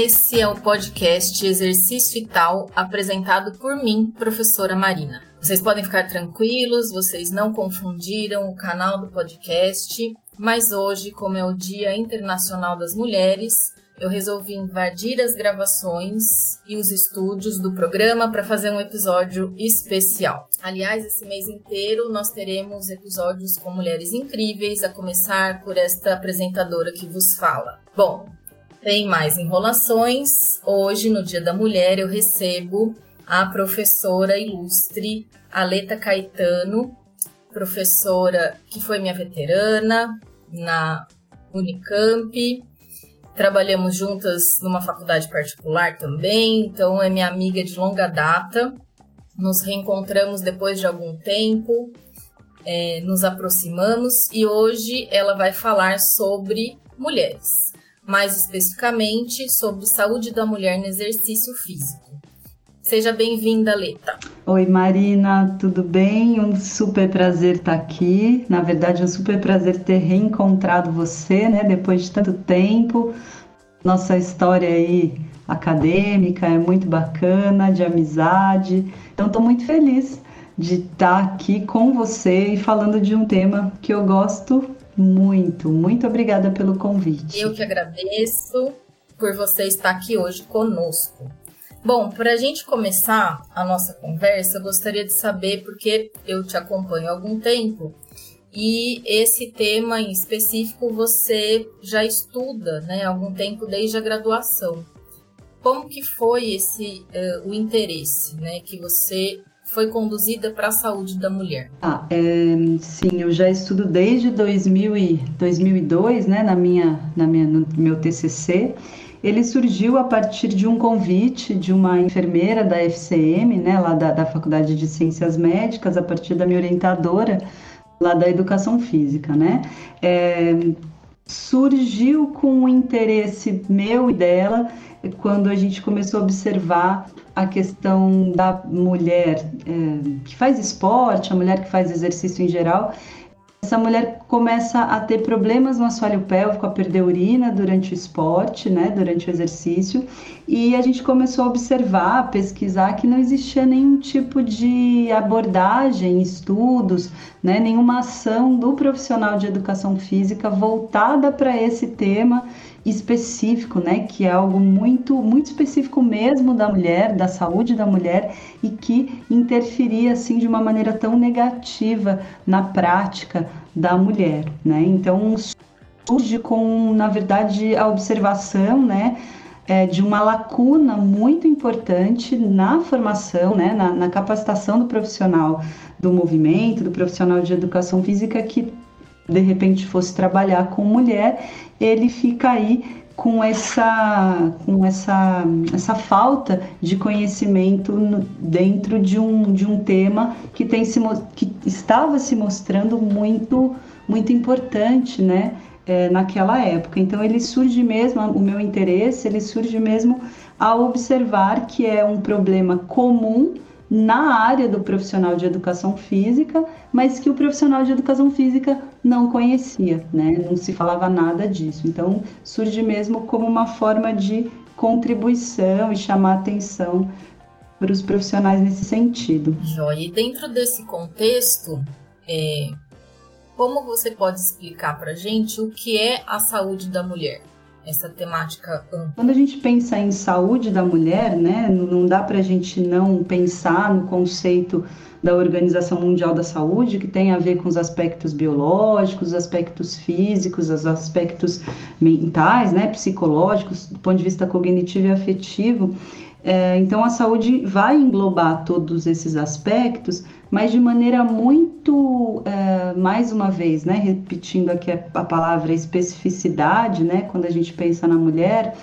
Esse é o podcast Exercício e Tal, apresentado por mim, professora Marina. Vocês podem ficar tranquilos, vocês não confundiram o canal do podcast, mas hoje, como é o Dia Internacional das Mulheres, eu resolvi invadir as gravações e os estúdios do programa para fazer um episódio especial. Aliás, esse mês inteiro nós teremos episódios com mulheres incríveis, a começar por esta apresentadora que vos fala. Bom, tem mais enrolações. Hoje, no Dia da Mulher, eu recebo a professora ilustre Aleta Caetano, professora que foi minha veterana na Unicamp, Trabalhamos juntas numa faculdade particular também, então é minha amiga de longa data. Nos reencontramos depois de algum tempo, é, nos aproximamos e hoje ela vai falar sobre mulheres, mais especificamente sobre saúde da mulher no exercício físico. Seja bem-vinda, Leta. Oi, Marina, tudo bem? Um super prazer estar aqui. Na verdade, um super prazer ter reencontrado você, né? Depois de tanto tempo. Nossa história aí acadêmica é muito bacana, de amizade. Então, estou muito feliz de estar aqui com você e falando de um tema que eu gosto muito. Muito obrigada pelo convite. Eu que agradeço por você estar aqui hoje conosco. Bom, para a gente começar a nossa conversa, eu gostaria de saber, porque eu te acompanho há algum tempo, e esse tema em específico você já estuda né, há algum tempo desde a graduação. Como que foi esse uh, o interesse né, que você foi conduzida para a saúde da mulher? Ah, é, sim, eu já estudo desde 2000 e, 2002, né, na minha, na minha, no meu TCC. Ele surgiu a partir de um convite de uma enfermeira da FCM, né, lá da, da Faculdade de Ciências Médicas, a partir da minha orientadora, lá da educação física, né? É, surgiu com um interesse meu e dela quando a gente começou a observar a questão da mulher é, que faz esporte, a mulher que faz exercício em geral, essa mulher começa a ter problemas no assoalho pélvico, a perder urina durante o esporte, né, durante o exercício, e a gente começou a observar, a pesquisar que não existia nenhum tipo de abordagem, estudos, né, nenhuma ação do profissional de educação física voltada para esse tema específico, né, que é algo muito muito específico mesmo da mulher, da saúde da mulher e que interferia assim de uma maneira tão negativa na prática da mulher, né? Então surge com, na verdade, a observação, né, é, de uma lacuna muito importante na formação, né, na, na capacitação do profissional do movimento, do profissional de educação física que de repente fosse trabalhar com mulher, ele fica aí com essa com essa essa falta de conhecimento dentro de um, de um tema que tem se que estava se mostrando muito muito importante, né? É, naquela época. Então ele surge mesmo, o meu interesse, ele surge mesmo ao observar que é um problema comum na área do profissional de educação física, mas que o profissional de educação física não conhecia, né? Não se falava nada disso. Então, surge mesmo como uma forma de contribuição e chamar atenção para os profissionais nesse sentido. Joia. E dentro desse contexto, é, como você pode explicar para gente o que é a saúde da mulher? Essa temática ampla? Quando a gente pensa em saúde da mulher, né, não dá para a gente não pensar no conceito da Organização Mundial da Saúde, que tem a ver com os aspectos biológicos, os aspectos físicos, os aspectos mentais, né, psicológicos, do ponto de vista cognitivo e afetivo. É, então, a saúde vai englobar todos esses aspectos, mas de maneira muito, é, mais uma vez, né, repetindo aqui a, a palavra especificidade, né, quando a gente pensa na mulher,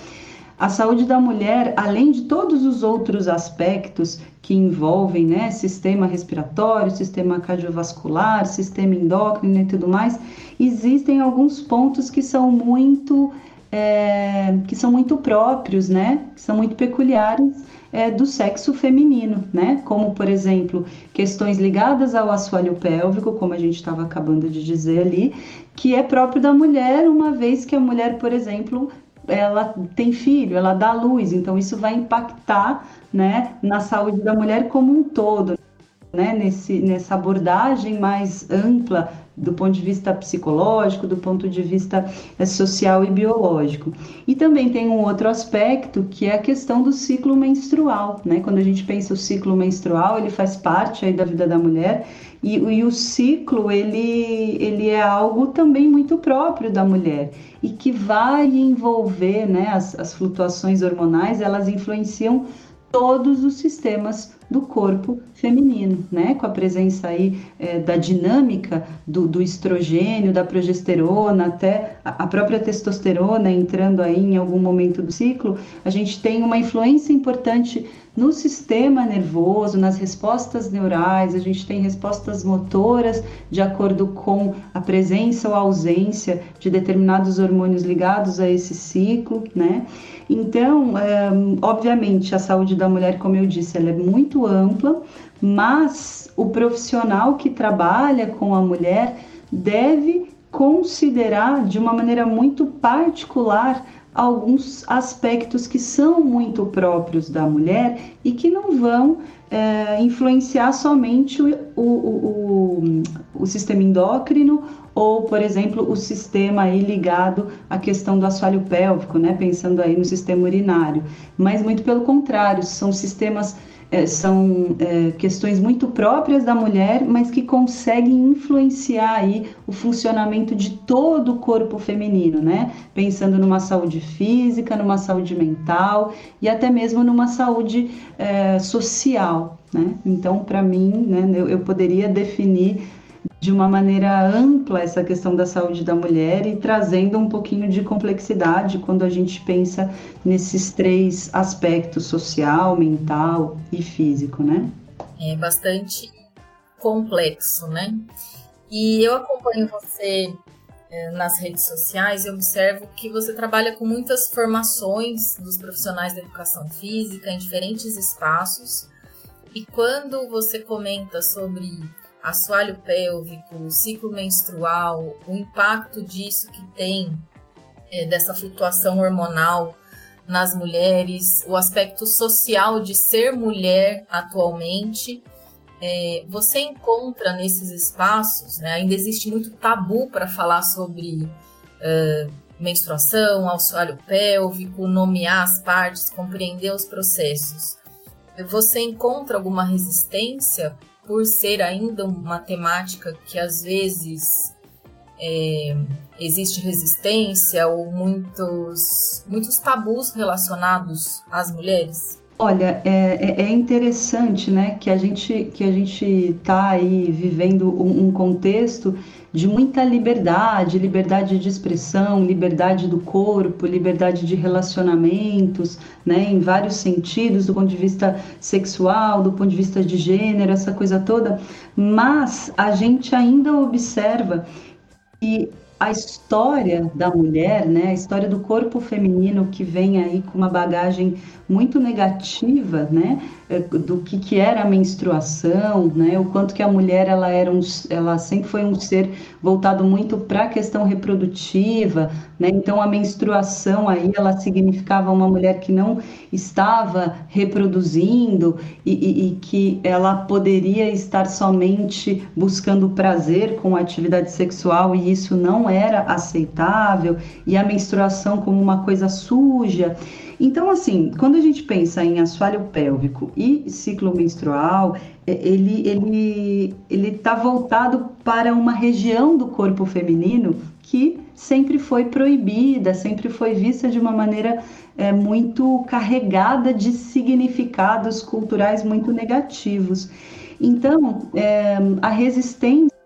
a saúde da mulher, além de todos os outros aspectos que envolvem né, sistema respiratório, sistema cardiovascular, sistema endócrino e tudo mais, existem alguns pontos que são muito é, que são muito próprios, né? Que são muito peculiares é, do sexo feminino, né? Como, por exemplo, questões ligadas ao assoalho pélvico, como a gente estava acabando de dizer ali, que é próprio da mulher, uma vez que a mulher, por exemplo, ela tem filho, ela dá luz, então isso vai impactar né, na saúde da mulher como um todo, né, nesse, nessa abordagem mais ampla do ponto de vista psicológico, do ponto de vista é, social e biológico. E também tem um outro aspecto que é a questão do ciclo menstrual, né? Quando a gente pensa o ciclo menstrual, ele faz parte aí da vida da mulher e, e o ciclo ele, ele é algo também muito próprio da mulher e que vai envolver, né? As, as flutuações hormonais, elas influenciam todos os sistemas do corpo feminino, né? Com a presença aí é, da dinâmica do, do, estrogênio, da progesterona, até a própria testosterona entrando aí em algum momento do ciclo, a gente tem uma influência importante no sistema nervoso, nas respostas neurais, a gente tem respostas motoras de acordo com a presença ou ausência de determinados hormônios ligados a esse ciclo, né? Então, é, obviamente, a saúde da mulher, como eu disse, ela é muito ampla, mas o profissional que trabalha com a mulher deve considerar de uma maneira muito particular alguns aspectos que são muito próprios da mulher e que não vão é, influenciar somente o, o, o, o, sistema endócrino ou, por exemplo, o sistema aí ligado à questão do assoalho pélvico, né? Pensando aí no sistema urinário, mas muito pelo contrário, são sistemas é, são é, questões muito próprias da mulher, mas que conseguem influenciar aí o funcionamento de todo o corpo feminino, né? Pensando numa saúde física, numa saúde mental e até mesmo numa saúde é, social, né? Então, para mim, né, eu, eu poderia definir de uma maneira ampla essa questão da saúde da mulher e trazendo um pouquinho de complexidade quando a gente pensa nesses três aspectos social, mental e físico, né? É bastante complexo, né? E eu acompanho você é, nas redes sociais e observo que você trabalha com muitas formações dos profissionais da educação física em diferentes espaços. E quando você comenta sobre assoalho pélvico, ciclo menstrual, o impacto disso que tem é, dessa flutuação hormonal nas mulheres, o aspecto social de ser mulher atualmente. É, você encontra nesses espaços, né, ainda existe muito tabu para falar sobre uh, menstruação, assoalho pélvico, nomear as partes, compreender os processos. Você encontra alguma resistência por ser ainda uma temática que às vezes é, existe resistência ou muitos, muitos tabus relacionados às mulheres? Olha, é, é, é interessante, né, que a gente que a gente está aí vivendo um, um contexto de muita liberdade, liberdade de expressão, liberdade do corpo, liberdade de relacionamentos, né, em vários sentidos, do ponto de vista sexual, do ponto de vista de gênero, essa coisa toda, mas a gente ainda observa que a história da mulher, né, a história do corpo feminino que vem aí com uma bagagem muito negativa, né, eh, do que, que era a menstruação, né, o quanto que a mulher ela era um, ela sempre foi um ser voltado muito para a questão reprodutiva, né, então a menstruação aí ela significava uma mulher que não estava reproduzindo e, e, e que ela poderia estar somente buscando prazer com a atividade sexual e isso não era aceitável e a menstruação como uma coisa suja. Então, assim, quando a gente pensa em assoalho pélvico e ciclo menstrual, é, ele ele ele está voltado para uma região do corpo feminino que sempre foi proibida, sempre foi vista de uma maneira é, muito carregada de significados culturais muito negativos. Então, é, a resistência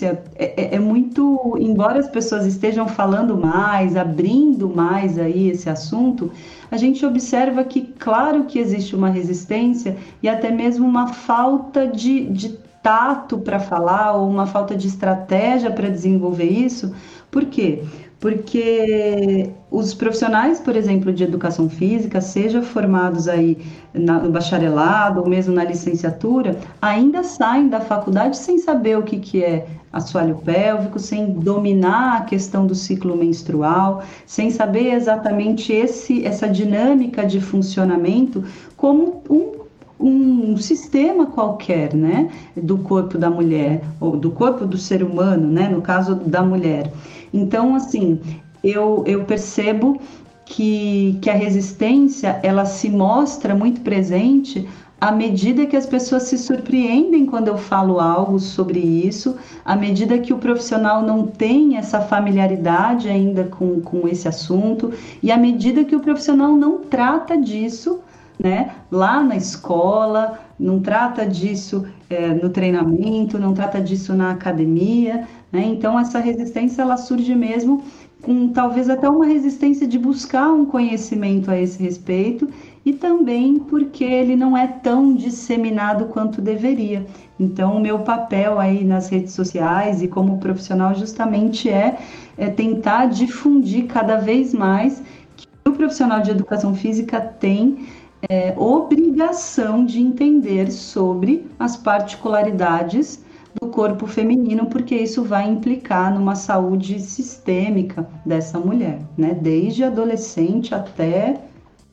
é, é, é, muito, embora as pessoas estejam falando mais, abrindo mais aí esse assunto, a gente observa que, claro que existe uma resistência e até mesmo uma falta de, de tato para falar ou uma falta de estratégia para desenvolver isso. Por quê? Porque os profissionais, por exemplo, de educação física, seja formados aí no bacharelado ou mesmo na licenciatura, ainda saem da faculdade sem saber o que, que é assoalho pélvico, sem dominar a questão do ciclo menstrual, sem saber exatamente esse, essa dinâmica de funcionamento como um um sistema qualquer, né, do corpo da mulher ou do corpo do ser humano, né, no caso da mulher. Então, assim, eu, eu percebo que, que a resistência ela se mostra muito presente à medida que as pessoas se surpreendem quando eu falo algo sobre isso, à medida que o profissional não tem essa familiaridade ainda com, com esse assunto, e à medida que o profissional não trata disso né, lá na escola, não trata disso é, no treinamento, não trata disso na academia. Né? Então, essa resistência ela surge mesmo com talvez até uma resistência de buscar um conhecimento a esse respeito e também porque ele não é tão disseminado quanto deveria. Então, o meu papel aí nas redes sociais e como profissional justamente é, é tentar difundir cada vez mais que o profissional de educação física tem é, obrigação de entender sobre as particularidades do corpo feminino, porque isso vai implicar numa saúde sistêmica dessa mulher, né? Desde adolescente até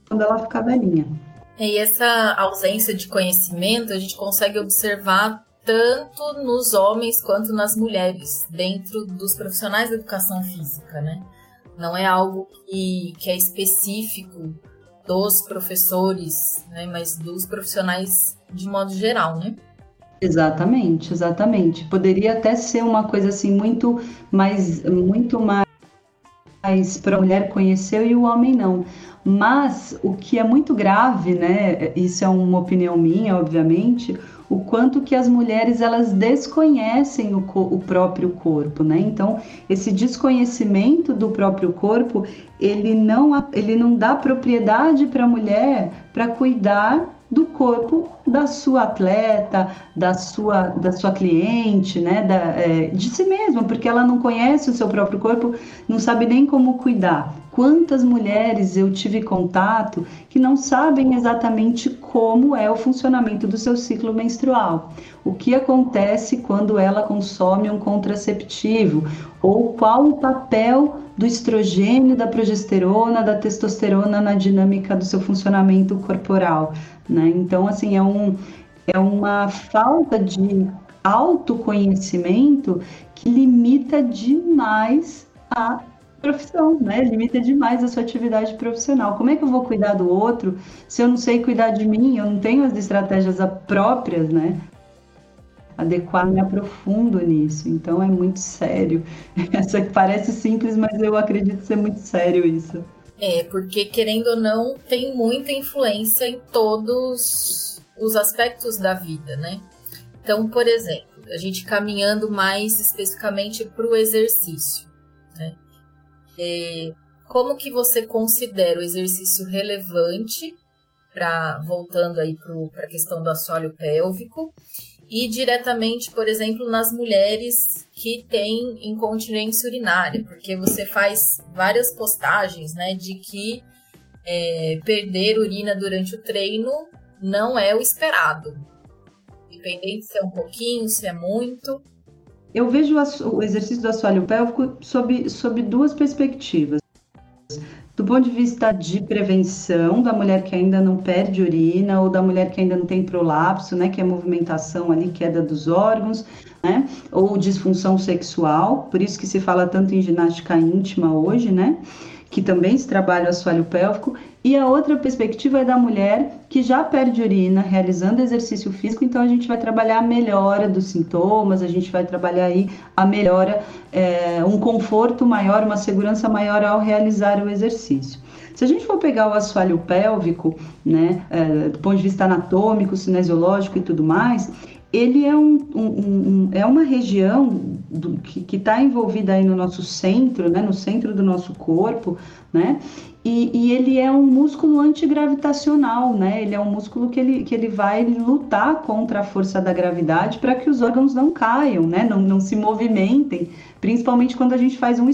quando ela ficar velhinha. E essa ausência de conhecimento a gente consegue observar tanto nos homens quanto nas mulheres, dentro dos profissionais da educação física, né? Não é algo que, que é específico dos professores, né, mas dos profissionais de modo geral, né? Exatamente, exatamente. Poderia até ser uma coisa assim muito mais, muito mais para a mulher conheceu e o homem não. Mas o que é muito grave, né? Isso é uma opinião minha, obviamente o quanto que as mulheres elas desconhecem o, o próprio corpo, né? Então, esse desconhecimento do próprio corpo, ele não, ele não dá propriedade para a mulher para cuidar do corpo da sua atleta, da sua, da sua cliente, né, da, é, de si mesma, porque ela não conhece o seu próprio corpo, não sabe nem como cuidar. Quantas mulheres eu tive contato que não sabem exatamente como é o funcionamento do seu ciclo menstrual, o que acontece quando ela consome um contraceptivo, ou qual o papel do estrogênio, da progesterona, da testosterona na dinâmica do seu funcionamento corporal, né? Então, assim, é, um, é uma falta de autoconhecimento que limita demais a profissão, né? Limita demais a sua atividade profissional. Como é que eu vou cuidar do outro se eu não sei cuidar de mim? Eu não tenho as estratégias próprias, né? Adequar, me aprofundo nisso. Então é muito sério. Essa parece simples, mas eu acredito ser muito sério isso. É, porque querendo ou não, tem muita influência em todos os aspectos da vida, né? Então, por exemplo, a gente caminhando mais especificamente para o exercício? É, como que você considera o exercício relevante para voltando aí para a questão do assoalho pélvico e diretamente, por exemplo, nas mulheres que têm incontinência urinária, porque você faz várias postagens, né, de que é, perder urina durante o treino não é o esperado, independente se é um pouquinho, se é muito. Eu vejo o exercício do assoalho pélvico sob, sob duas perspectivas. Do ponto de vista de prevenção da mulher que ainda não perde urina ou da mulher que ainda não tem prolapso, né, que é movimentação ali, queda dos órgãos, né, ou disfunção sexual, por isso que se fala tanto em ginástica íntima hoje, né, que também se trabalha o assoalho pélvico, e a outra perspectiva é da mulher que já perde urina realizando exercício físico, então a gente vai trabalhar a melhora dos sintomas, a gente vai trabalhar aí a melhora, é, um conforto maior, uma segurança maior ao realizar o exercício. Se a gente for pegar o assoalho pélvico, né, é, do ponto de vista anatômico, cinesiológico e tudo mais, ele é, um, um, um, é uma região do, que está envolvida aí no nosso centro, né, no centro do nosso corpo, né, e, e, ele é um músculo antigravitacional, né? Ele é um músculo que ele, que ele vai lutar contra a força da gravidade para que os órgãos não caiam, né? Não, não se movimentem, principalmente quando a gente faz um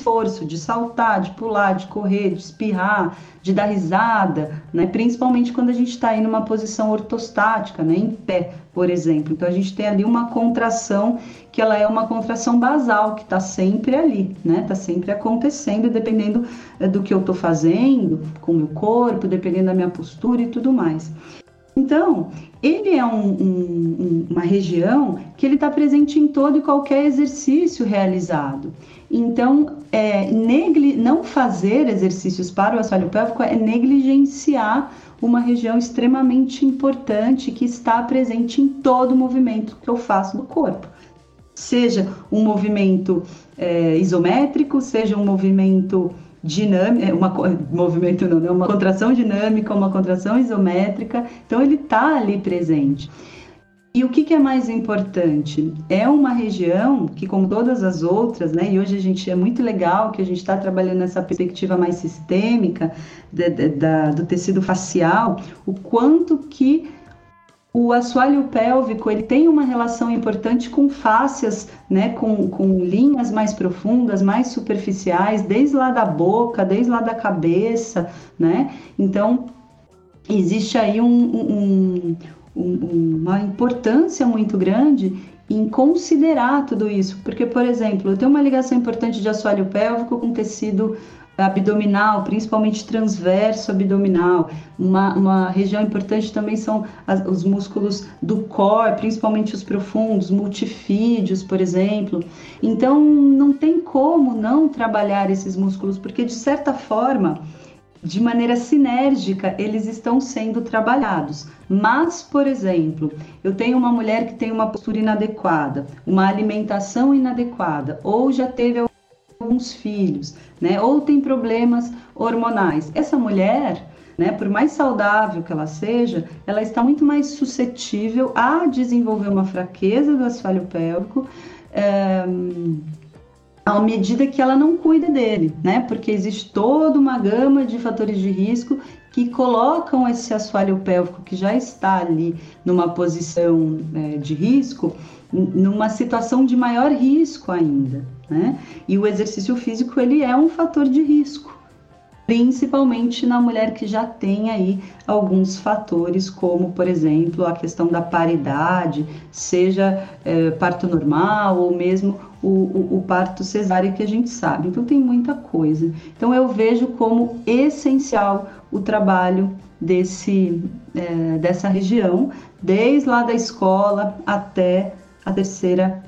esforço, de saltar, de pular, de correr, de espirrar, de dar risada, né? principalmente quando a gente está aí numa posição ortostática, né? em pé, por exemplo. Então a gente tem ali uma contração que ela é uma contração basal, que está sempre ali, né? Está sempre acontecendo, dependendo eh, do que eu estou fazendo com o meu corpo, dependendo da minha postura e tudo mais. Então, ele é um, um, uma região que ele está presente em todo e qualquer exercício realizado. Então, é, negli, não fazer exercícios para o assoalho pélvico é negligenciar uma região extremamente importante que está presente em todo o movimento que eu faço do corpo. Seja um movimento é, isométrico, seja um movimento dinâmica, é, uma movimento não, é uma contração dinâmica, uma contração isométrica, então ele está ali presente. E o que, que, é mais importante? É uma região que, como todas as outras, né, e hoje a gente é muito legal que a gente está trabalhando nessa perspectiva mais sistêmica de, de, da, do tecido facial, o quanto que o assoalho pélvico ele tem uma relação importante com fáscias, né, com, com linhas mais profundas, mais superficiais, desde lá da boca, desde lá da cabeça, né? Então existe aí um, um, um, uma importância muito grande em considerar tudo isso, porque, por exemplo, eu tenho uma ligação importante de assoalho pélvico com tecido abdominal, principalmente transverso abdominal. Uma, uma região importante também são as, os músculos do core, principalmente os profundos, multifídeos, por exemplo. Então, não tem como não trabalhar esses músculos, porque de certa forma, de maneira sinérgica, eles estão sendo trabalhados. Mas, por exemplo, eu tenho uma mulher que tem uma postura inadequada, uma alimentação inadequada, ou já teve alguns filhos, né? Ou tem problemas hormonais. Essa mulher, né, por mais saudável que ela seja, ela está muito mais suscetível a desenvolver uma fraqueza do assoalho pélvico. É, à medida que ela não cuida dele, né? Porque existe toda uma gama de fatores de risco que colocam esse assoalho pélvico que já está ali numa posição é, de risco, numa situação de maior risco ainda, né? E o exercício físico ele é um fator de risco, principalmente na mulher que já tem aí alguns fatores, como por exemplo a questão da paridade, seja é, parto normal ou mesmo o, o, o, parto cesárea que a gente sabe. Então tem muita coisa. Então eu vejo como essencial o trabalho desse é, dessa região, desde lá da escola até a terceira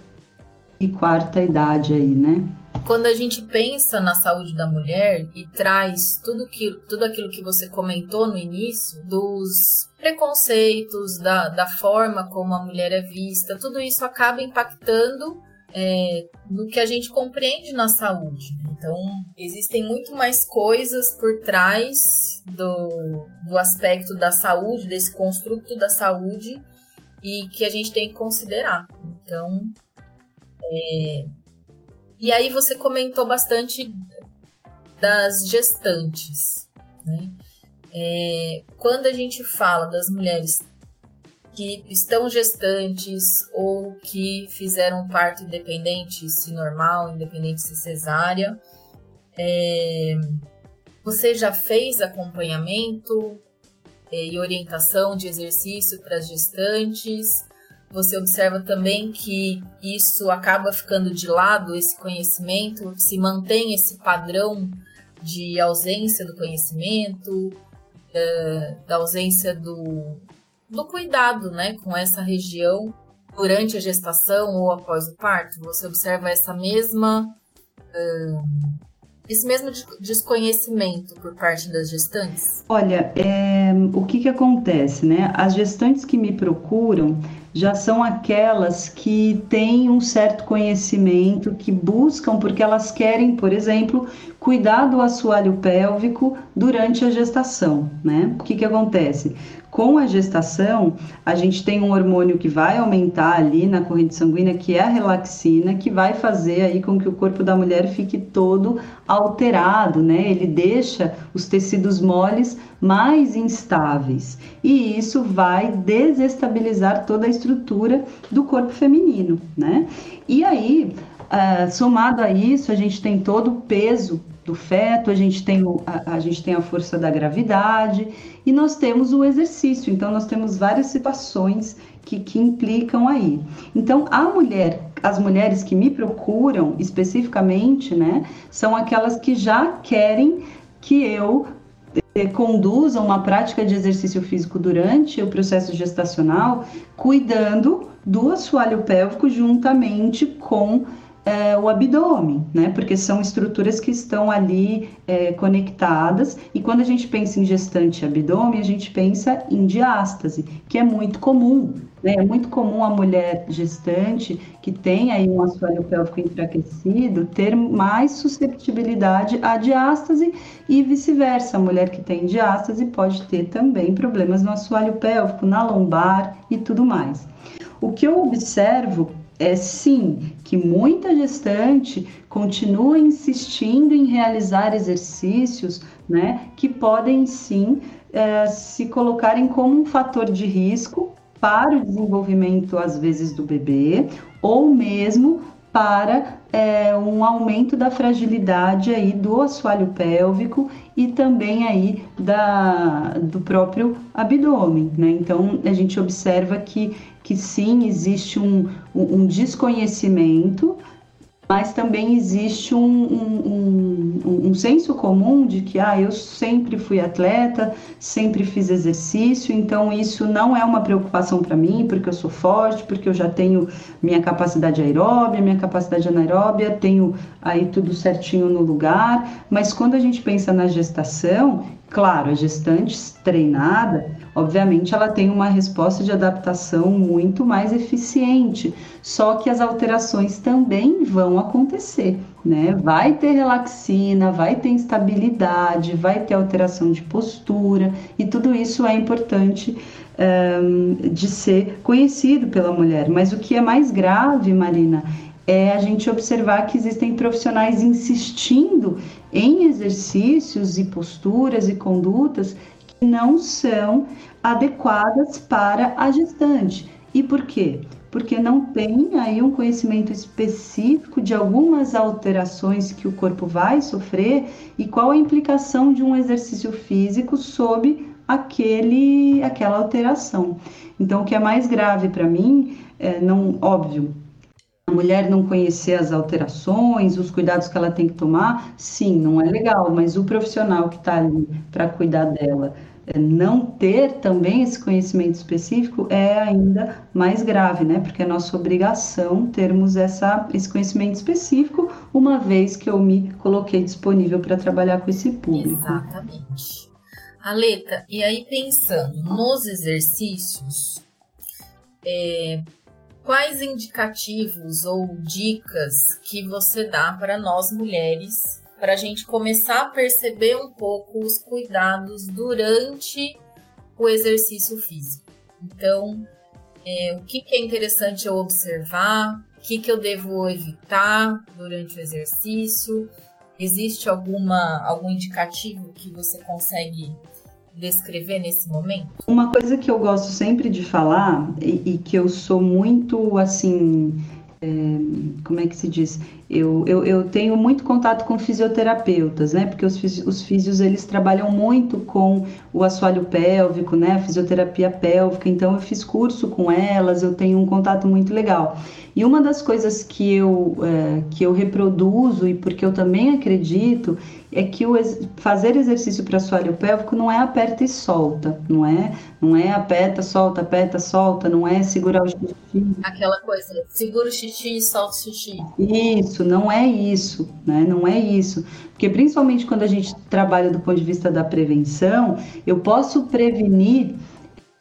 e quarta idade aí, né? Quando a gente pensa na saúde da mulher e traz tudo, que, tudo aquilo que você comentou no início, dos preconceitos, da, da forma como a mulher é vista, tudo isso acaba impactando é, no que a gente compreende na saúde. Então, existem muito mais coisas por trás do, do aspecto da saúde, desse construto da saúde, e que a gente tem que considerar. Então, é... e aí você comentou bastante das gestantes, né? É... quando a gente fala das mulheres que estão gestantes ou que fizeram parto independente, se normal, independente se cesárea, é... você já fez acompanhamento e orientação de exercício para as gestantes? Você observa também que isso acaba ficando de lado, esse conhecimento, se mantém esse padrão de ausência do conhecimento, é, da ausência do, do cuidado né, com essa região durante a gestação ou após o parto. Você observa essa mesma. Uh, esse mesmo desconhecimento por parte das gestantes? Olha, é, o que, que acontece, né? As gestantes que me procuram já são aquelas que têm um certo conhecimento, que buscam, porque elas querem, por exemplo, cuidar do assoalho pélvico durante a gestação, né? O que, que acontece? Com a gestação, a gente tem um hormônio que vai aumentar ali na corrente sanguínea, que é a relaxina, que vai fazer aí com que o corpo da mulher fique todo alterado, né? Ele deixa os tecidos moles mais instáveis e isso vai desestabilizar toda a estrutura do corpo feminino, né? E aí uh, somado a isso, a gente tem todo o peso do feto, a gente, tem o, a, a, gente tem a força da gravidade e nós temos o exercício. Então, nós temos várias situações que, que implicam aí. Então, a mulher, as mulheres que me procuram especificamente, né, são aquelas que já querem que eu eh, conduza uma prática de exercício físico durante o processo gestacional, cuidando do assoalho pélvico juntamente com é, o abdômen, né? Porque são estruturas que estão ali é, conectadas. E quando a gente pensa em gestante e abdômen, a gente pensa em diástase, que é muito comum. Né? É muito comum a mulher gestante que tem aí um assoalho pélvico enfraquecido ter mais susceptibilidade à diástase e vice-versa. A mulher que tem diástase pode ter também problemas no assoalho pélvico, na lombar e tudo mais. O que eu observo é sim que muita gestante continua insistindo em realizar exercícios, né, que podem sim é, se colocarem como um fator de risco para o desenvolvimento, às vezes, do bebê, ou mesmo para é, um aumento da fragilidade aí do assoalho pélvico e também aí da, do próprio abdômen, né? Então a gente observa que, que sim, existe um, um desconhecimento mas também existe um, um, um, um, senso comum de que ah, eu sempre fui atleta, sempre fiz exercício, então isso não é uma preocupação para mim, porque eu sou forte, porque eu já tenho minha capacidade aeróbia, minha capacidade anaeróbia, tenho aí tudo certinho no lugar, mas quando a gente pensa na gestação, claro, a gestante treinada, obviamente ela tem uma resposta de adaptação muito mais eficiente, só que as alterações também vão acontecer, né? Vai ter relaxina, vai ter instabilidade, vai ter alteração de postura, e tudo isso é importante um, de ser conhecido pela mulher. Mas o que é mais grave, Marina, é a gente observar que existem profissionais insistindo em exercícios e posturas e condutas não são adequadas para a gestante. E por quê? Porque não tem aí um conhecimento específico de algumas alterações que o corpo vai sofrer e qual a implicação de um exercício físico sob aquele, aquela alteração. Então, o que é mais grave para mim, é, não, óbvio, a mulher não conhecer as alterações, os cuidados que ela tem que tomar, sim, não é legal, mas o profissional que está ali para cuidar dela não ter também esse conhecimento específico é ainda mais grave, né? Porque é nossa obrigação termos essa, esse conhecimento específico, uma vez que eu me coloquei disponível para trabalhar com esse público. Exatamente. Aleta, e aí pensando nos exercícios, é, quais indicativos ou dicas que você dá para nós mulheres para a gente começar a perceber um pouco os cuidados durante o exercício físico. Então, é, o que, que, é interessante eu observar, o que, que eu devo evitar durante o exercício, existe alguma algum indicativo que você consegue descrever nesse momento? Uma coisa que eu gosto sempre de falar e, e que eu sou muito assim é, como é que se diz? Eu, eu, eu, tenho muito contato com fisioterapeutas, né? Porque os, os físios, eles trabalham muito com o assoalho pélvico, né? A fisioterapia pélvica. Então, eu fiz curso com elas, eu tenho um contato muito legal. E uma das coisas que eu, é, que eu reproduzo, e porque eu também acredito, é que o fazer exercício para assoalho pélvico não é aperta e solta, não é? Não é aperta, solta, aperta, solta, não é segurar o xixi. Aquela coisa, segura o xixi e solta o xixi. Isso, não é isso, né? Não é isso. Porque principalmente quando a gente trabalha do ponto de vista da prevenção, eu posso prevenir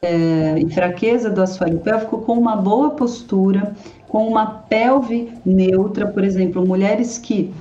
é, fraqueza do assoalho pélvico com uma boa postura, com uma pelve neutra, por exemplo, mulheres que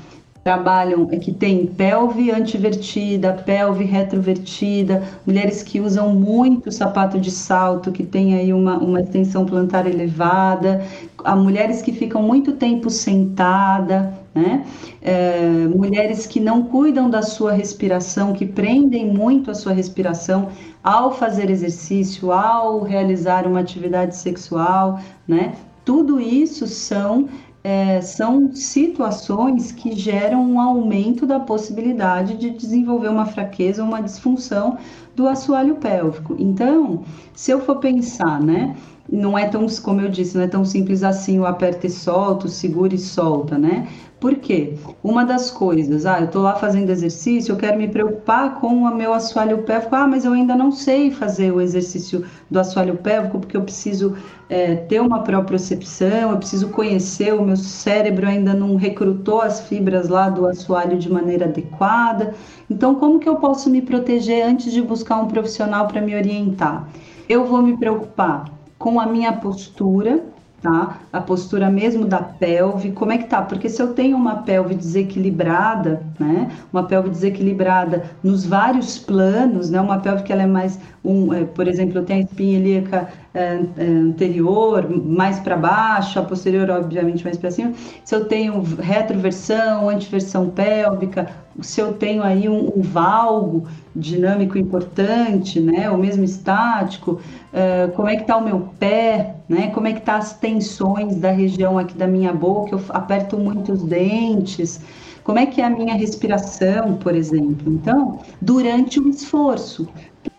trabalham, é que tem pelve antivertida, pelve retrovertida, mulheres que usam muito sapato de salto, que tem aí uma, uma extensão plantar elevada, a mulheres que ficam muito tempo sentada, né? É, mulheres que não cuidam da sua respiração, que prendem muito a sua respiração ao fazer exercício, ao realizar uma atividade sexual, né? Tudo isso são é, são situações que geram um aumento da possibilidade de desenvolver uma fraqueza, uma disfunção do assoalho pélvico. Então, se eu for pensar, né? Não é tão, como eu disse, não é tão simples assim o aperta e solta, o segura e solta, né? Por quê? Uma das coisas, ah, eu estou lá fazendo exercício, eu quero me preocupar com o meu assoalho pélvico, ah, mas eu ainda não sei fazer o exercício do assoalho pélvico porque eu preciso é, ter uma propriocepção, eu preciso conhecer, o meu cérebro ainda não recrutou as fibras lá do assoalho de maneira adequada. Então, como que eu posso me proteger antes de buscar um profissional para me orientar? Eu vou me preocupar com a minha postura, tá? A postura mesmo da pelve, como é que tá? Porque se eu tenho uma pelve desequilibrada, né? Uma pelve desequilibrada nos vários planos, né? Uma pelve que ela é mais um, é, por exemplo, eu tenho a espinha ilíaca anterior mais para baixo, a posterior obviamente mais para cima. Se eu tenho retroversão, antiversão pélvica, se eu tenho aí um, um valgo dinâmico importante, né, ou mesmo estático, uh, como é que está o meu pé, né, como é que tá as tensões da região aqui da minha boca, eu aperto muito os dentes, como é que é a minha respiração, por exemplo. Então, durante o esforço.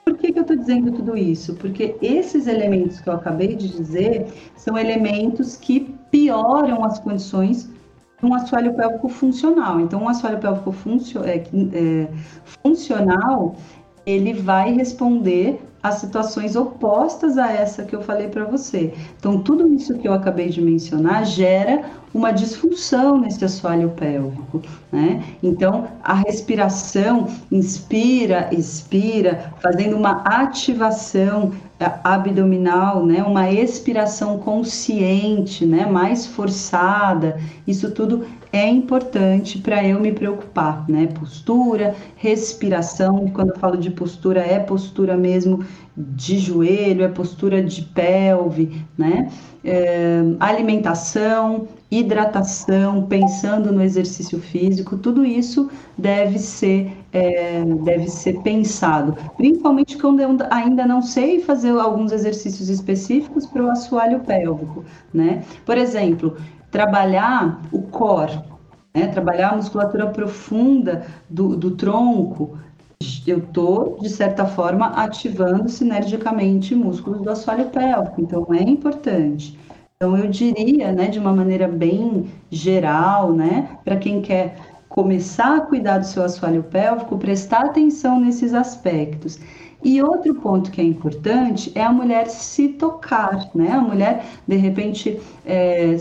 Por que, que eu estou dizendo tudo isso? Porque esses elementos que eu acabei de dizer são elementos que pioram as condições um assoalho pélvico funcional. Então, um assoalho pélvico funcio é, é, funcional, ele vai responder a situações opostas a essa que eu falei para você. Então, tudo isso que eu acabei de mencionar gera uma disfunção nesse assoalho pélvico, né? Então, a respiração inspira, expira, fazendo uma ativação eh, abdominal, né? Uma expiração consciente, né? Mais forçada. Isso tudo é importante para eu me preocupar, né? Postura, respiração, quando eu falo de postura, é postura mesmo de joelho, é postura de pelve, né? É, alimentação, hidratação, pensando no exercício físico, tudo isso deve ser, é, deve ser pensado. Principalmente quando eu ainda não sei fazer alguns exercícios específicos para o assoalho pélvico, né? Por exemplo, trabalhar o core, né? trabalhar a musculatura profunda do, do tronco, eu estou, de certa forma, ativando sinergicamente músculos do assoalho pélvico, então é importante. Então, eu diria, né, de uma maneira bem geral, né, para quem quer começar a cuidar do seu assoalho pélvico, prestar atenção nesses aspectos. E outro ponto que é importante é a mulher se tocar, né? A mulher, de repente, é,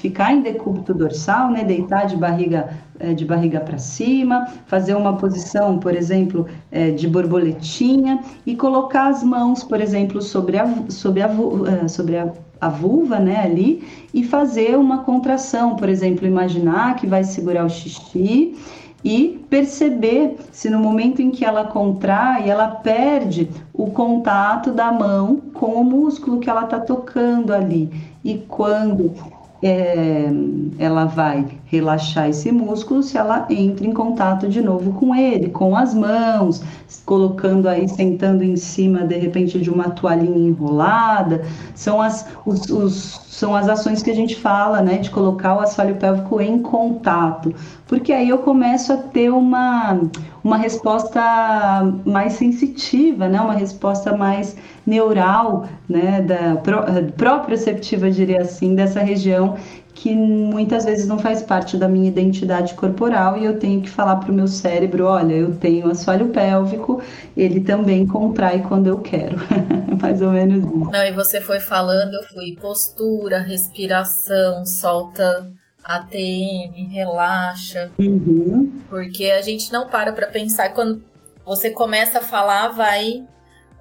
ficar em decúbito dorsal, né? Deitar de barriga, é, de barriga para cima, fazer uma posição, por exemplo, é, de borboletinha e colocar as mãos, por exemplo, sobre a, sobre a, é, sobre a a vulva, né, ali, e fazer uma contração, por exemplo, imaginar que vai segurar o xixi e perceber se no momento em que ela contrai, ela perde o contato da mão com o músculo que ela está tocando ali. E quando é, ela vai relaxar esse músculo se ela entra em contato de novo com ele, com as mãos, colocando aí, sentando em cima de repente de uma toalhinha enrolada. São as, os, os, são as ações que a gente fala, né, de colocar o assoalho pélvico em contato, porque aí eu começo a ter uma, uma resposta mais sensitiva, né, uma resposta mais neural, né, da proprioceptiva, diria assim, dessa região que muitas vezes não faz parte da minha identidade corporal e eu tenho que falar para o meu cérebro, olha, eu tenho assoalho pélvico, ele também contrai quando eu quero, mais ou menos isso. Não, e você foi falando, eu fui postura, respiração, solta ATM, relaxa, uhum. porque a gente não para para pensar quando você começa a falar, vai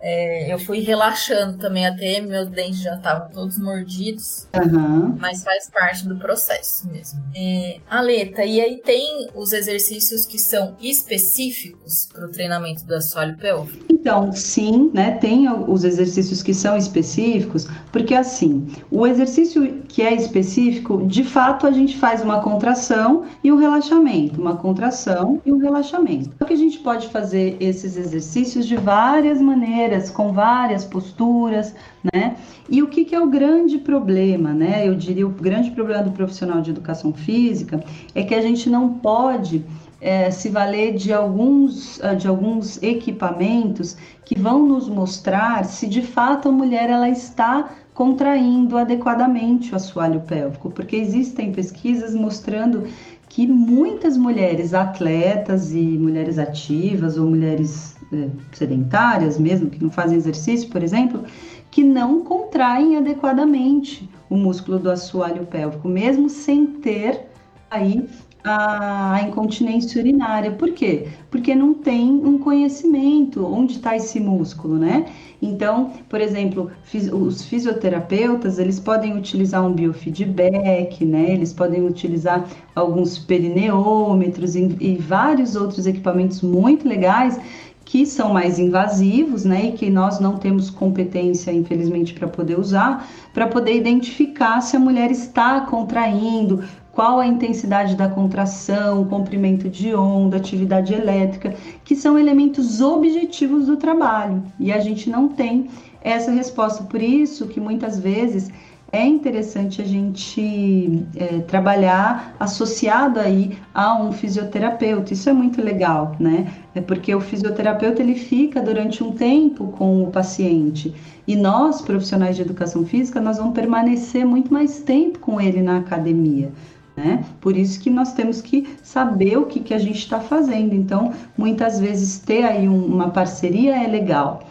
é, eu fui relaxando também até meus dentes já estavam todos mordidos, uhum. mas faz parte do processo mesmo. É, Aleta, e aí tem os exercícios que são específicos para o treinamento do assoalho pélvico? Então, sim, né, tem os exercícios que são específicos, porque assim, o exercício que é específico, de fato a gente faz uma contração e um relaxamento, uma contração e um relaxamento. Só que a gente pode fazer esses exercícios de várias maneiras, com várias posturas, né? E o que, que é o grande problema, né? Eu diria o grande problema do profissional de educação física é que a gente não pode é, se valer de alguns, ah, de alguns equipamentos que vão nos mostrar se de fato a mulher ela está contraindo adequadamente o assoalho pélvico, porque existem pesquisas mostrando que muitas mulheres atletas e mulheres ativas ou mulheres sedentárias mesmo, que não fazem exercício, por exemplo, que não contraem adequadamente o músculo do assoalho pélvico, mesmo sem ter aí a incontinência urinária. Por quê? Porque não tem um conhecimento onde está esse músculo, né? Então, por exemplo, os fisioterapeutas, eles podem utilizar um biofeedback, né? Eles podem utilizar alguns perineômetros e, e vários outros equipamentos muito legais que são mais invasivos, né, e que nós não temos competência, infelizmente, para poder usar, para poder identificar se a mulher está contraindo, qual a intensidade da contração, comprimento de onda, atividade elétrica, que são elementos objetivos do trabalho. E a gente não tem essa resposta. Por isso que muitas vezes é interessante a gente é, trabalhar associado aí a um fisioterapeuta. Isso é muito legal, né? É porque o fisioterapeuta ele fica durante um tempo com o paciente e nós profissionais de educação física nós vamos permanecer muito mais tempo com ele na academia. Né? Por isso que nós temos que saber o que, que a gente está fazendo. Então, muitas vezes ter aí um, uma parceria é legal.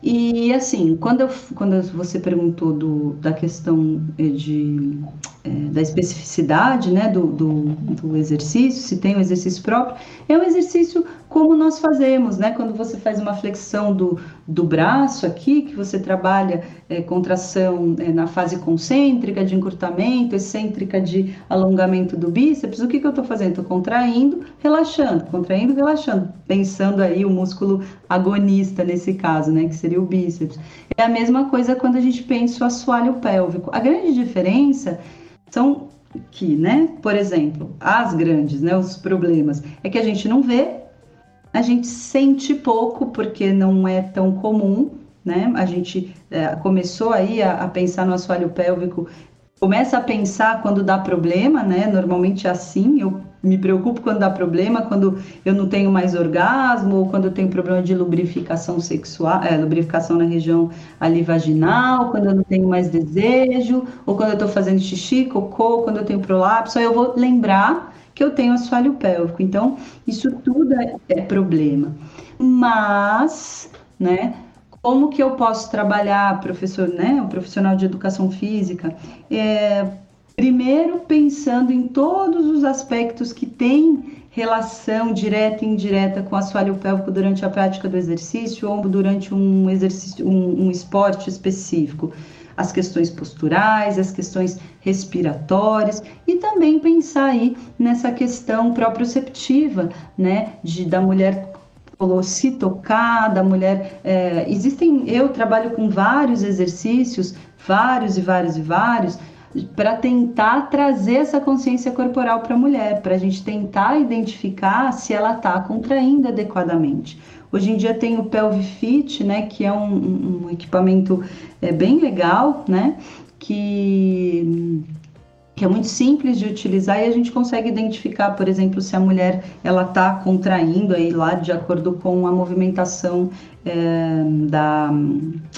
E assim, quando, eu, quando você perguntou do, da questão eh, de, é, da especificidade né, do, do, do, exercício, se tem um exercício próprio, é um exercício como nós fazemos, né? Quando você faz uma flexão do, do braço aqui, que você trabalha é, contração é, na fase concêntrica de encurtamento, excêntrica de alongamento do bíceps, o que, que eu estou fazendo? Estou contraindo, relaxando, contraindo, relaxando, pensando aí o músculo agonista nesse caso, né? Que seria o bíceps. É a mesma coisa quando a gente pensa o assoalho pélvico. A grande diferença são que, né? Por exemplo, as grandes, né? Os problemas é que a gente não vê a gente sente pouco porque não é tão comum, né? A gente é, começou aí a, a, pensar no assoalho pélvico, começa a pensar quando dá problema, né? Normalmente é assim, eu me preocupo quando dá problema, quando eu não tenho mais orgasmo, ou quando eu tenho problema de lubrificação sexual, é, lubrificação na região ali vaginal, quando eu não tenho mais desejo, ou quando eu estou fazendo xixi, cocô, quando eu tenho prolapso, aí eu vou lembrar que eu tenho assoalho pélvico. Então, isso tudo é, é problema. Mas, né, como que eu posso trabalhar, professor, né, um profissional de educação física? É, primeiro, pensando em todos os aspectos que têm relação direta e indireta com o assoalho pélvico durante a prática do exercício ou durante um exercício, um, um esporte específico as questões posturais, as questões respiratórias e também pensar aí nessa questão proprioceptiva, né, de da mulher se tocar, da mulher. É, existem, eu trabalho com vários exercícios, vários e vários e vários, para tentar trazer essa consciência corporal para a mulher, para a gente tentar identificar se ela está contraindo adequadamente. Hoje em dia tem o Pelvi Fit, né, que é um, um equipamento é, bem legal, né, que que é muito simples de utilizar e a gente consegue identificar, por exemplo, se a mulher ela está contraindo aí lá de acordo com a movimentação é, da,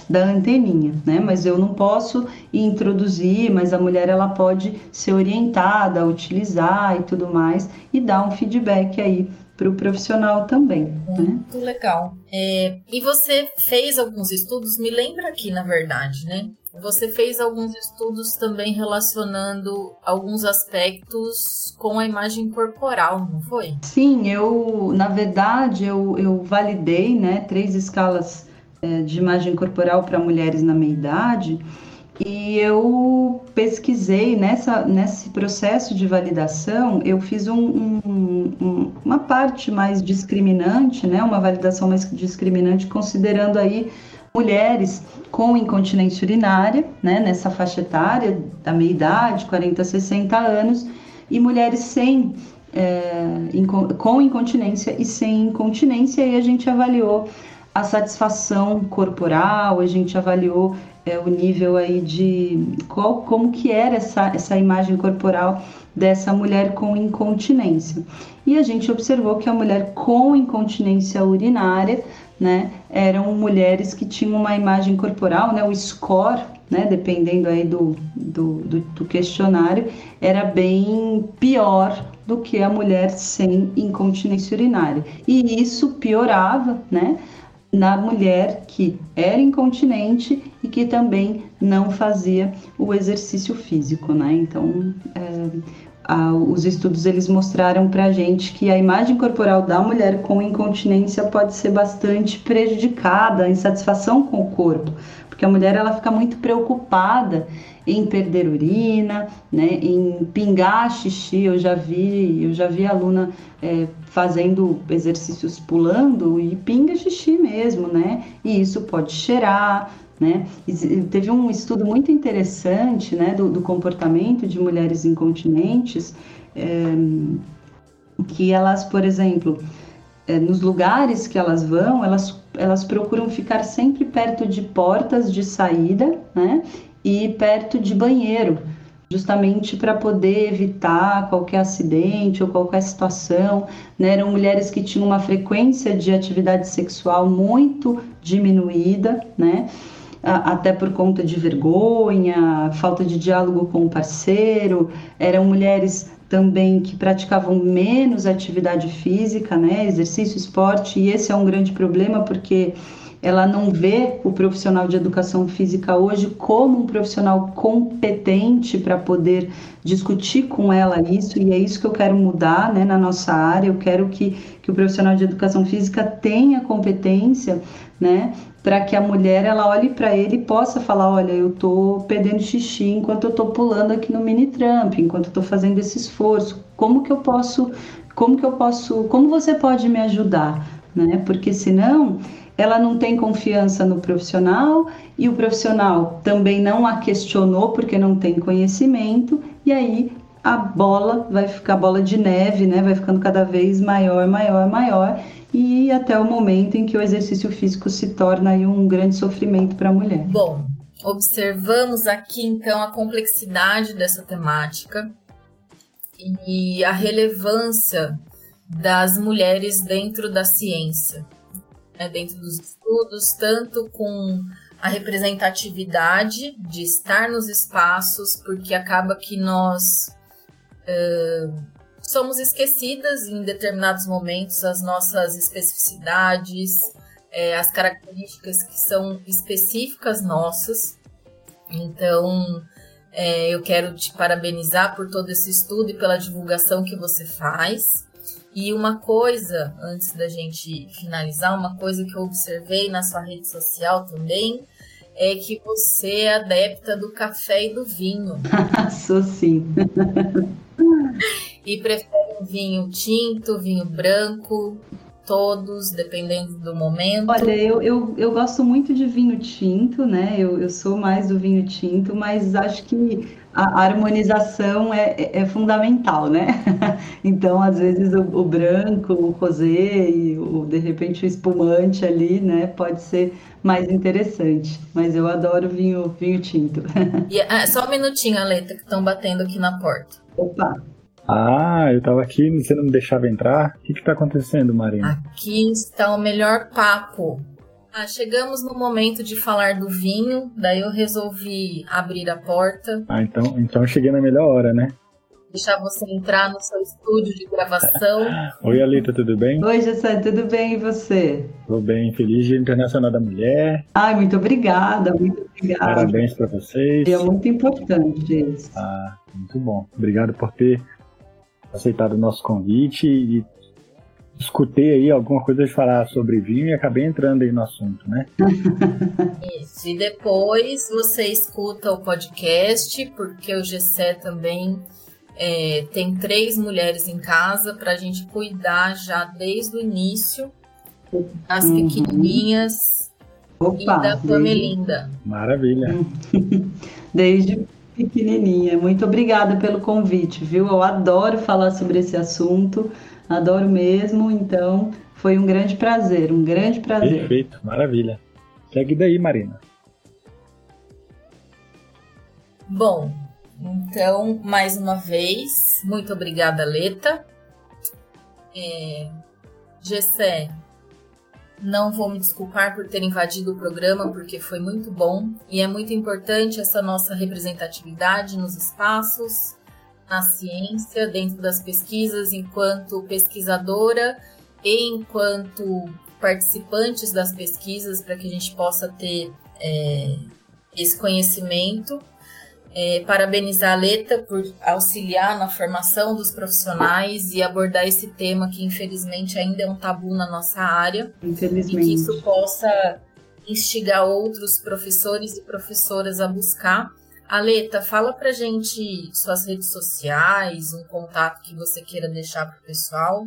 da anteninha, né? Mas eu não posso introduzir, mas a mulher ela pode ser orientada a utilizar e tudo mais e dar um feedback aí para o profissional também. Né? Muito né? legal. É, e você fez alguns estudos, me lembra aqui, na verdade, né? Você fez alguns estudos também relacionando alguns aspectos com a imagem corporal, não foi? Sim, eu, na verdade, eu, eu validei né, três escalas é, de imagem corporal para mulheres na meia idade E eu pesquisei nessa, nesse processo de validação, eu fiz um, um, um, uma parte mais discriminante, né, uma validação mais discriminante, considerando aí mulheres com incontinência urinária, né, nessa faixa etária da meia idade, 40 a 60 anos, e mulheres sem é, com incontinência e sem incontinência, e a gente avaliou a satisfação corporal, a gente avaliou é, o nível aí de qual, como que era essa, essa imagem corporal dessa mulher com incontinência. E a gente observou que a mulher com incontinência urinária, né, eram mulheres que tinham uma imagem corporal, né, o score, né, dependendo aí do, do, do, do questionário, era bem pior do que a mulher sem incontinência urinária. E isso piorava, né, na mulher que era incontinente e que também não fazia o exercício físico, né? Então, é, a, os estudos eles mostraram para gente que a imagem corporal da mulher com incontinência pode ser bastante prejudicada, a insatisfação com o corpo, porque a mulher ela fica muito preocupada em perder urina, né, em pingar xixi. Eu já vi, eu já vi aluna é, fazendo exercícios pulando e pinga xixi mesmo, né? E isso pode cheirar, né? Teve um estudo muito interessante, né, do, do comportamento de mulheres incontinentes, é, que elas, por exemplo, é, nos lugares que elas vão, elas elas procuram ficar sempre perto de portas de saída, né? e perto de banheiro, justamente para poder evitar qualquer acidente ou qualquer situação. Né? Eram mulheres que tinham uma frequência de atividade sexual muito diminuída, né? até por conta de vergonha, falta de diálogo com o parceiro, eram mulheres também que praticavam menos atividade física, né, exercício, esporte, e esse é um grande problema porque ela não vê o profissional de educação física hoje como um profissional competente para poder discutir com ela isso, e é isso que eu quero mudar né, na nossa área. Eu quero que, que o profissional de educação física tenha competência né, para que a mulher ela olhe para ele e possa falar, olha, eu estou perdendo xixi enquanto eu estou pulando aqui no mini tramp, enquanto eu estou fazendo esse esforço. Como que eu posso, como que eu posso, como você pode me ajudar, né? Porque senão ela não tem confiança no profissional e o profissional também não a questionou porque não tem conhecimento e aí a bola vai ficar bola de neve, né? Vai ficando cada vez maior, maior, maior e até o momento em que o exercício físico se torna um grande sofrimento para a mulher. Bom, observamos aqui então a complexidade dessa temática e a relevância das mulheres dentro da ciência né, dentro dos estudos, tanto com a representatividade de estar nos espaços, porque acaba que nós uh, somos esquecidas em determinados momentos as nossas especificidades, é, as características que são específicas nossas. Então, é, eu quero te parabenizar por todo esse estudo e pela divulgação que você faz. E uma coisa, antes da gente finalizar, uma coisa que eu observei na sua rede social também, é que você é adepta do café e do vinho. Sou sim. e prefere um vinho tinto, vinho branco, todos, dependendo do momento? Olha, eu, eu, eu gosto muito de vinho tinto, né? Eu, eu sou mais do vinho tinto, mas acho que a harmonização é, é, é fundamental, né? Então, às vezes, o, o, branco, o rosé e, o, de repente, o espumante ali, né? Pode ser mais interessante. Mas eu adoro vinho, vinho tinto. E, ah, só um minutinho, Aleta, que estão batendo aqui na porta. Opa! Ah, eu tava aqui, você não me deixava entrar. O que que tá acontecendo, Marina? Aqui está o melhor papo. Ah, chegamos no momento de falar do vinho, daí eu resolvi abrir a porta. Ah, então, então eu cheguei na melhor hora, né? Deixar você entrar no seu estúdio de gravação. Oi, Alita, tudo bem? Oi, Gessé, tudo bem e você? Tudo bem, feliz Dia Internacional da Mulher. Ai, muito obrigada, muito obrigada. Parabéns para vocês. É muito importante isso. Ah, muito bom. Obrigado por ter aceitado o nosso convite e escutei aí alguma coisa de falar sobre vinho e acabei entrando aí no assunto, né? Isso. E depois você escuta o podcast, porque o Gessé também é, tem três mulheres em casa para a gente cuidar já desde o início, as uhum. pequenininhas Opa, e da Pamelinda. Desde... Maravilha. desde pequenininha. Muito obrigada pelo convite, viu? Eu adoro falar sobre esse assunto, adoro mesmo. Então, foi um grande prazer, um grande prazer. Perfeito, maravilha. Segue daí, Marina. Bom, então, mais uma vez, muito obrigada, Leta. É, Gessé, não vou me desculpar por ter invadido o programa, porque foi muito bom. E é muito importante essa nossa representatividade nos espaços, na ciência, dentro das pesquisas, enquanto pesquisadora e enquanto participantes das pesquisas, para que a gente possa ter é, esse conhecimento é, parabenizar a Leta por auxiliar na formação dos profissionais e abordar esse tema que infelizmente ainda é um tabu na nossa área. Infelizmente. E que isso possa instigar outros professores e professoras a buscar. Aleta, fala pra gente suas redes sociais, um contato que você queira deixar pro pessoal.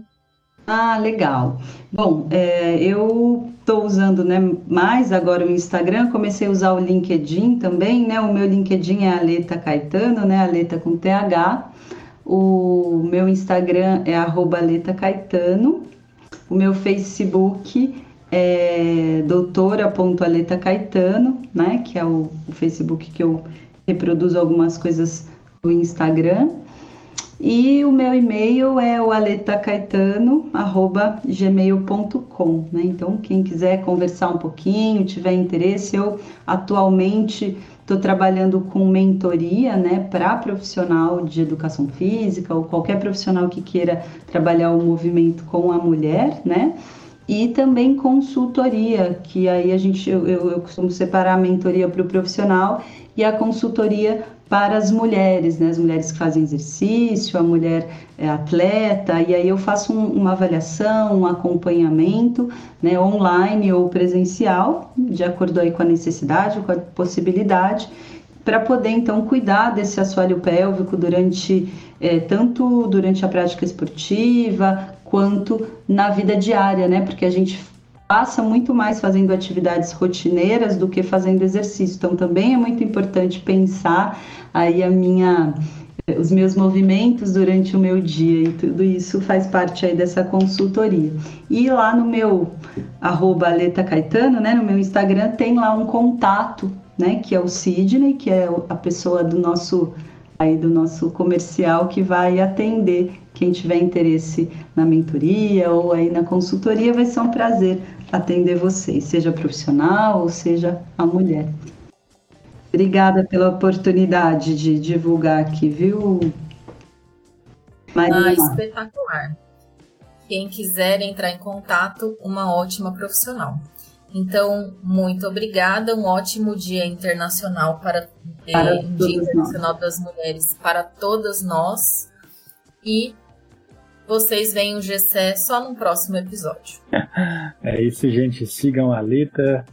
Ah, legal. Bom, é, eu estou usando né, mais agora o Instagram, comecei a usar o LinkedIn também, né? O meu LinkedIn é Aleta Caetano, né? Aleta com TH. O meu Instagram é arroba Aleta Caetano. O meu Facebook é doutora.aleta Caetano, né? Que é o, o Facebook que eu reproduzo algumas coisas do Instagram. E o meu e-mail é o aletacaetano.gmail.com, né? Então, quem quiser conversar um pouquinho, tiver interesse, eu atualmente estou trabalhando com mentoria, né, para profissional de educação física ou qualquer profissional que queira trabalhar o movimento com a mulher, né? E também consultoria, que aí a gente, eu, eu costumo separar a mentoria para o profissional e a consultoria para as mulheres, né? As mulheres que fazem exercício, a mulher é atleta, e aí eu faço um, uma avaliação, um acompanhamento, né? Online ou presencial, de acordo aí com a necessidade, com a possibilidade, para poder então cuidar desse assoalho pélvico durante é, tanto durante a prática esportiva quanto na vida diária, né? Porque a gente passa muito mais fazendo atividades rotineiras do que fazendo exercício. Então também é muito importante pensar aí a minha os meus movimentos durante o meu dia e tudo isso faz parte aí dessa consultoria. E lá no meu arroba Aleta Caetano, né, no meu Instagram, tem lá um contato, né, que é o Sidney, que é a pessoa do nosso aí do nosso comercial que vai atender quem tiver interesse na mentoria ou aí na consultoria, vai ser um prazer atender vocês, seja profissional ou seja a mulher. Obrigada pela oportunidade de divulgar aqui, viu? Marina? Ah, espetacular. Quem quiser entrar em contato, uma ótima profissional. Então, muito obrigada. Um ótimo Dia Internacional para, para eh, Dia Internacional nós. das Mulheres para todas nós. E vocês veem o GC só no próximo episódio. É isso, gente. Sigam a Lita,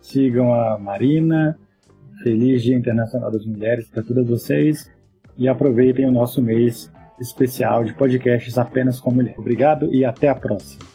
sigam a Marina. Feliz Dia Internacional das Mulheres para todas vocês e aproveitem o nosso mês especial de podcasts apenas com mulher. Obrigado e até a próxima.